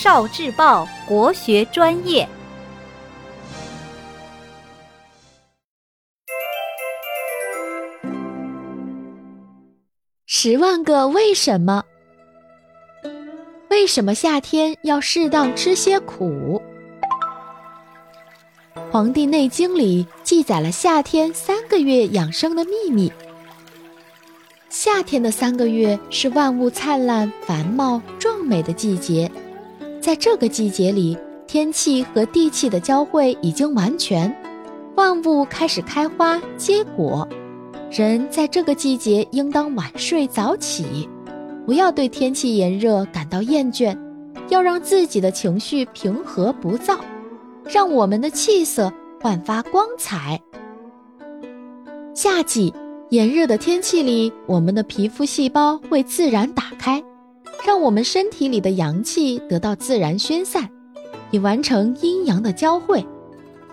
少智报国学专业。十万个为什么？为什么夏天要适当吃些苦？《黄帝内经》里记载了夏天三个月养生的秘密。夏天的三个月是万物灿烂、繁茂、壮美的季节，在这个季节里，天气和地气的交汇已经完全，万物开始开花结果。人在这个季节应当晚睡早起，不要对天气炎热感到厌倦，要让自己的情绪平和不躁，让我们的气色焕发光彩。夏季炎热的天气里，我们的皮肤细胞会自然打开，让我们身体里的阳气得到自然宣散，以完成阴阳的交汇。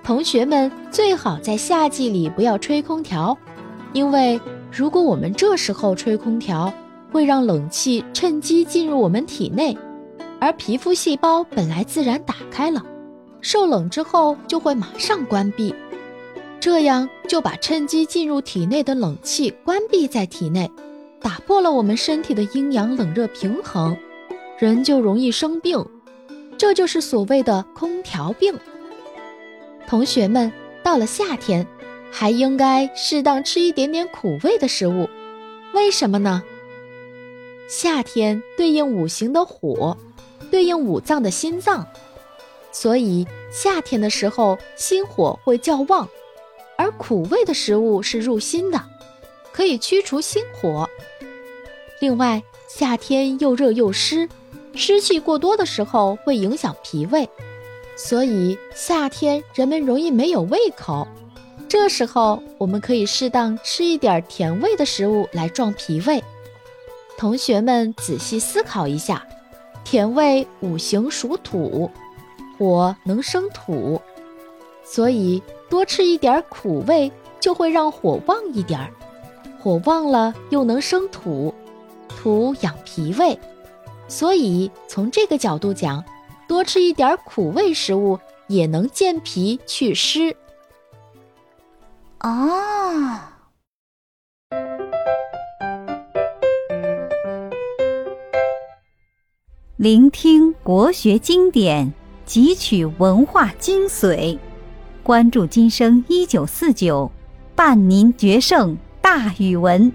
同学们最好在夏季里不要吹空调。因为如果我们这时候吹空调，会让冷气趁机进入我们体内，而皮肤细胞本来自然打开了，受冷之后就会马上关闭，这样就把趁机进入体内的冷气关闭在体内，打破了我们身体的阴阳冷热平衡，人就容易生病，这就是所谓的空调病。同学们，到了夏天。还应该适当吃一点点苦味的食物，为什么呢？夏天对应五行的火，对应五脏的心脏，所以夏天的时候心火会较旺，而苦味的食物是入心的，可以驱除心火。另外，夏天又热又湿，湿气过多的时候会影响脾胃，所以夏天人们容易没有胃口。这时候，我们可以适当吃一点甜味的食物来壮脾胃。同学们仔细思考一下，甜味五行属土，火能生土，所以多吃一点苦味就会让火旺一点儿。火旺了又能生土，土养脾胃，所以从这个角度讲，多吃一点苦味食物也能健脾祛湿。哦，聆听国学经典，汲取文化精髓，关注今生一九四九，伴您决胜大语文。